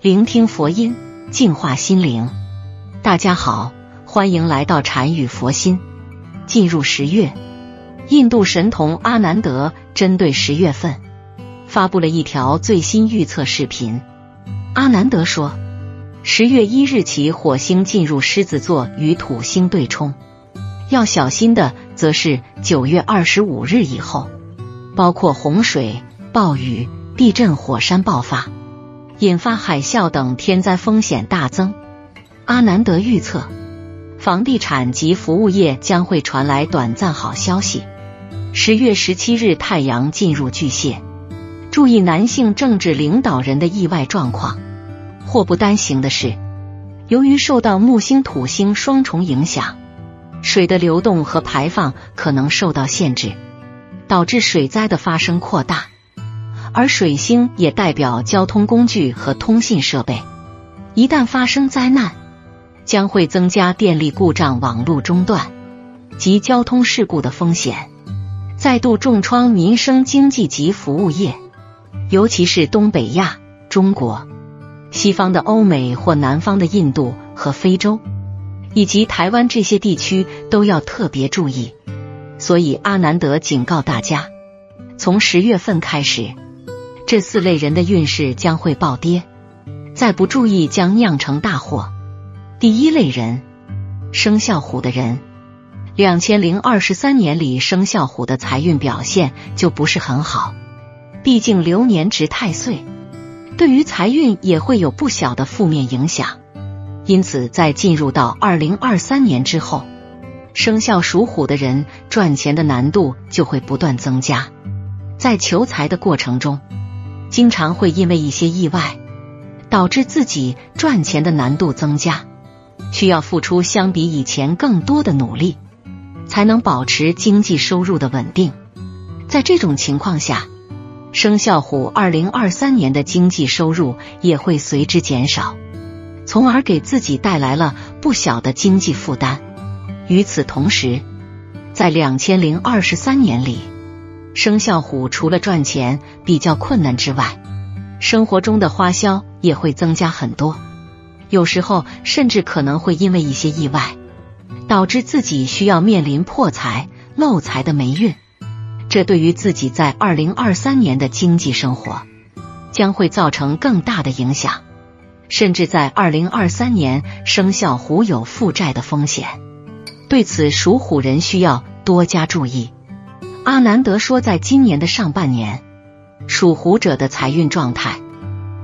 聆听佛音，净化心灵。大家好，欢迎来到禅语佛心。进入十月，印度神童阿南德针对十月份发布了一条最新预测视频。阿南德说，十月一日起，火星进入狮子座，与土星对冲。要小心的，则是九月二十五日以后，包括洪水、暴雨、地震、火山爆发。引发海啸等天灾风险大增。阿南德预测，房地产及服务业将会传来短暂好消息。十月十七日，太阳进入巨蟹，注意男性政治领导人的意外状况。祸不单行的是，由于受到木星、土星双重影响，水的流动和排放可能受到限制，导致水灾的发生扩大。而水星也代表交通工具和通信设备，一旦发生灾难，将会增加电力故障、网络中断及交通事故的风险，再度重创民生经济及服务业，尤其是东北亚、中国、西方的欧美或南方的印度和非洲，以及台湾这些地区都要特别注意。所以阿南德警告大家，从十月份开始。这四类人的运势将会暴跌，再不注意将酿成大祸。第一类人，生肖虎的人，两千零二十三年里生肖虎的财运表现就不是很好，毕竟流年值太岁，对于财运也会有不小的负面影响。因此，在进入到二零二三年之后，生肖属虎的人赚钱的难度就会不断增加，在求财的过程中。经常会因为一些意外，导致自己赚钱的难度增加，需要付出相比以前更多的努力，才能保持经济收入的稳定。在这种情况下，生肖虎二零二三年的经济收入也会随之减少，从而给自己带来了不小的经济负担。与此同时，在两千零二十三年里。生肖虎除了赚钱比较困难之外，生活中的花销也会增加很多，有时候甚至可能会因为一些意外，导致自己需要面临破财、漏财的霉运。这对于自己在二零二三年的经济生活将会造成更大的影响，甚至在二零二三年生肖虎有负债的风险。对此，属虎人需要多加注意。阿南德说，在今年的上半年，属虎者的财运状态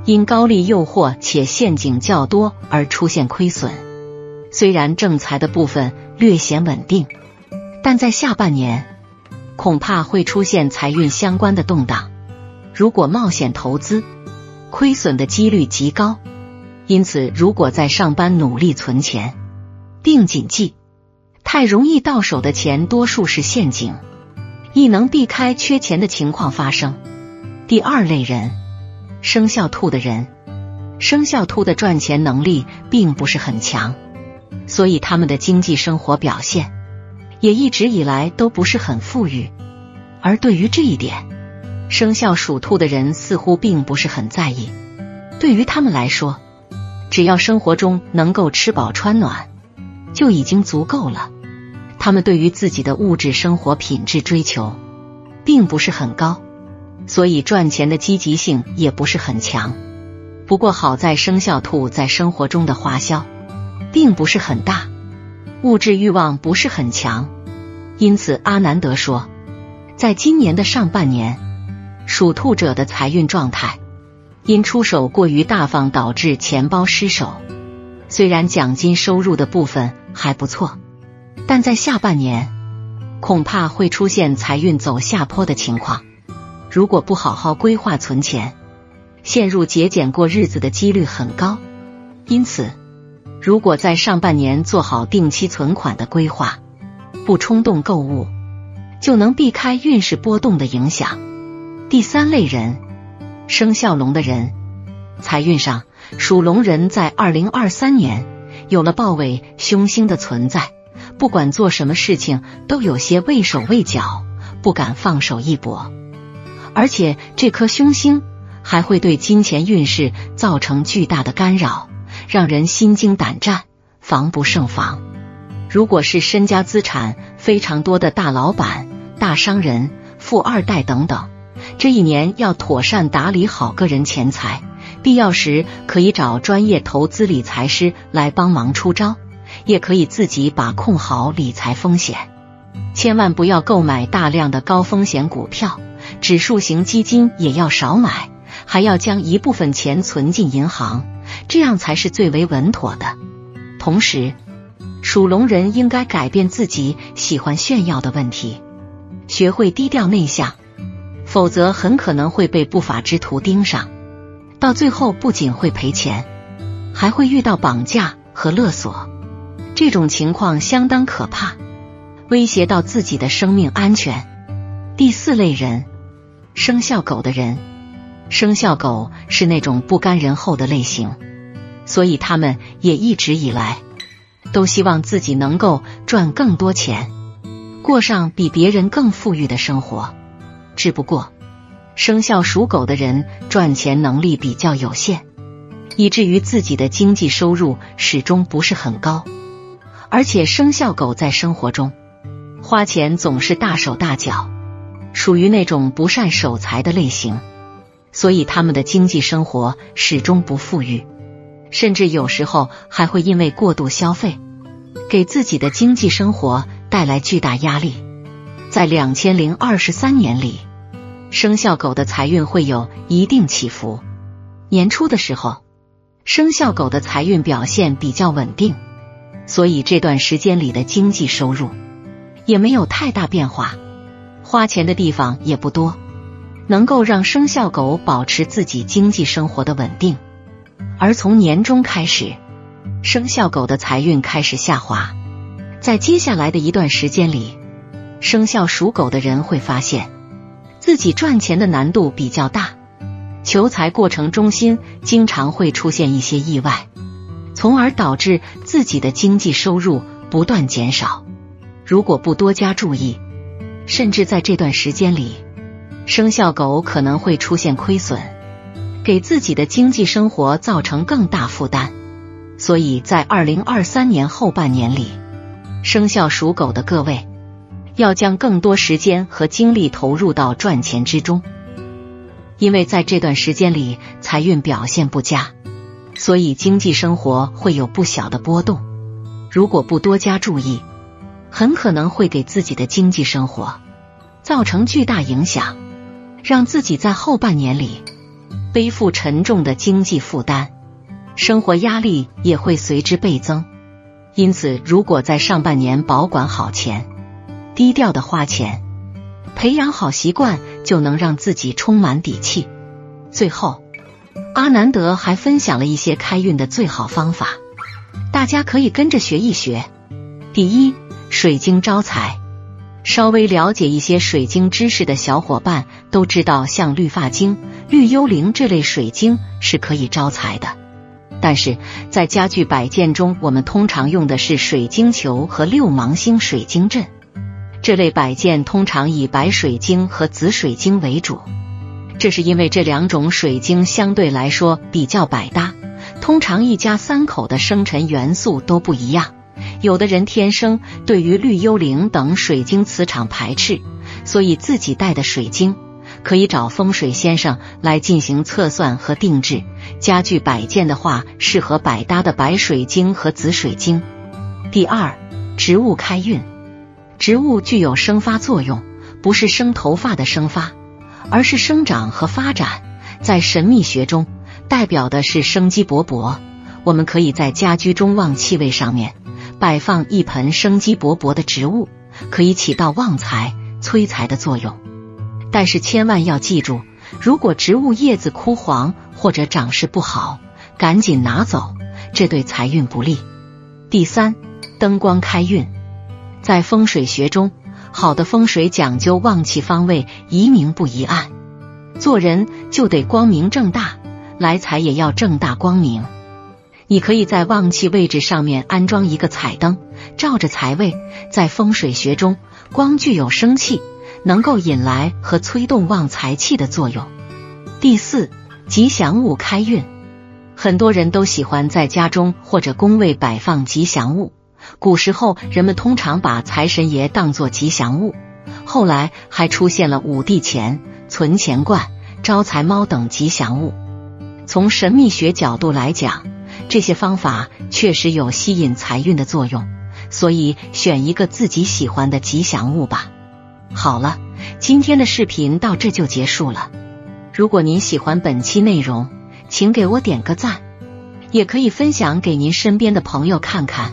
因高利诱惑且陷阱较多而出现亏损。虽然正财的部分略显稳定，但在下半年恐怕会出现财运相关的动荡。如果冒险投资，亏损的几率极高。因此，如果在上班努力存钱，并谨记，太容易到手的钱多数是陷阱。亦能避开缺钱的情况发生。第二类人，生肖兔的人，生肖兔的赚钱能力并不是很强，所以他们的经济生活表现也一直以来都不是很富裕。而对于这一点，生肖属兔的人似乎并不是很在意。对于他们来说，只要生活中能够吃饱穿暖，就已经足够了。他们对于自己的物质生活品质追求并不是很高，所以赚钱的积极性也不是很强。不过好在生肖兔在生活中的花销并不是很大，物质欲望不是很强，因此阿南德说，在今年的上半年，属兔者的财运状态因出手过于大方导致钱包失守。虽然奖金收入的部分还不错。但在下半年，恐怕会出现财运走下坡的情况。如果不好好规划存钱，陷入节俭过日子的几率很高。因此，如果在上半年做好定期存款的规划，不冲动购物，就能避开运势波动的影响。第三类人，生肖龙的人，财运上，属龙人在二零二三年有了豹尾凶星的存在，不管做什么事情都有些畏手畏脚，不敢放手一搏。而且这颗凶星还会对金钱运势造成巨大的干扰。让人心惊胆战，防不胜防。如果是身家资产非常多的大老板、大商人、富二代等等，这一年要妥善打理好个人钱财，必要时可以找专业投资理财师来帮忙出招，也可以自己把控好理财风险。千万不要购买大量的高风险股票，指数型基金也要少买，还要将一部分钱存进银行。这样才是最为稳妥的。同时，属龙人应该改变自己喜欢炫耀的问题，学会低调内向，否则很可能会被不法之徒盯上，到最后不仅会赔钱，还会遇到绑架和勒索。这种情况相当可怕，威胁到自己的生命安全。第四类人，生肖狗的人，生肖狗是那种不甘人后的类型。所以他们也一直以来都希望自己能够赚更多钱，过上比别人更富裕的生活。只不过，生肖属狗的人赚钱能力比较有限，以至于自己的经济收入始终不是很高。而且，生肖狗在生活中花钱总是大手大脚，属于那种不善守财的类型，所以他们的经济生活始终不富裕。甚至有时候还会因为过度消费，给自己的经济生活带来巨大压力。在两千零二十三年里，生肖狗的财运会有一定起伏。年初的时候，生肖狗的财运表现比较稳定，所以这段时间里的经济收入也没有太大变化，花钱的地方也不多，能够让生肖狗保持自己经济生活的稳定。而从年中开始，生肖狗的财运开始下滑。在接下来的一段时间里，生肖属狗的人会发现自己赚钱的难度比较大，求财过程中心经常会出现一些意外，从而导致自己的经济收入不断减少。如果不多加注意，甚至在这段时间里，生肖狗可能会出现亏损。给自己的经济生活造成更大负担，所以在二零二三年后半年里，生肖属狗的各位要将更多时间和精力投入到赚钱之中，因为在这段时间里财运表现不佳，所以经济生活会有不小的波动。如果不多加注意，很可能会给自己的经济生活造成巨大影响，让自己在后半年里。背负沉重的经济负担，生活压力也会随之倍增。因此，如果在上半年保管好钱，低调的花钱，培养好习惯，就能让自己充满底气。最后，阿南德还分享了一些开运的最好方法，大家可以跟着学一学。第一，水晶招财。稍微了解一些水晶知识的小伙伴都知道，像绿发晶。绿幽灵这类水晶是可以招财的，但是在家具摆件中，我们通常用的是水晶球和六芒星水晶阵。这类摆件通常以白水晶和紫水晶为主，这是因为这两种水晶相对来说比较百搭。通常一家三口的生辰元素都不一样，有的人天生对于绿幽灵等水晶磁场排斥，所以自己带的水晶。可以找风水先生来进行测算和定制。家具摆件的话，适合百搭的白水晶和紫水晶。第二，植物开运。植物具有生发作用，不是生头发的生发，而是生长和发展。在神秘学中，代表的是生机勃勃。我们可以在家居中旺气位上面摆放一盆生机勃勃的植物，可以起到旺财、催财的作用。但是千万要记住，如果植物叶子枯黄或者长势不好，赶紧拿走，这对财运不利。第三，灯光开运，在风水学中，好的风水讲究旺气方位，宜明不宜暗。做人就得光明正大，来财也要正大光明。你可以在旺气位置上面安装一个彩灯，照着财位。在风水学中，光具有生气，能够引来和催动旺财气的作用。第四，吉祥物开运。很多人都喜欢在家中或者宫位摆放吉祥物。古时候，人们通常把财神爷当作吉祥物，后来还出现了五帝钱、存钱罐、招财猫等吉祥物。从神秘学角度来讲，这些方法确实有吸引财运的作用，所以选一个自己喜欢的吉祥物吧。好了，今天的视频到这就结束了。如果您喜欢本期内容，请给我点个赞，也可以分享给您身边的朋友看看。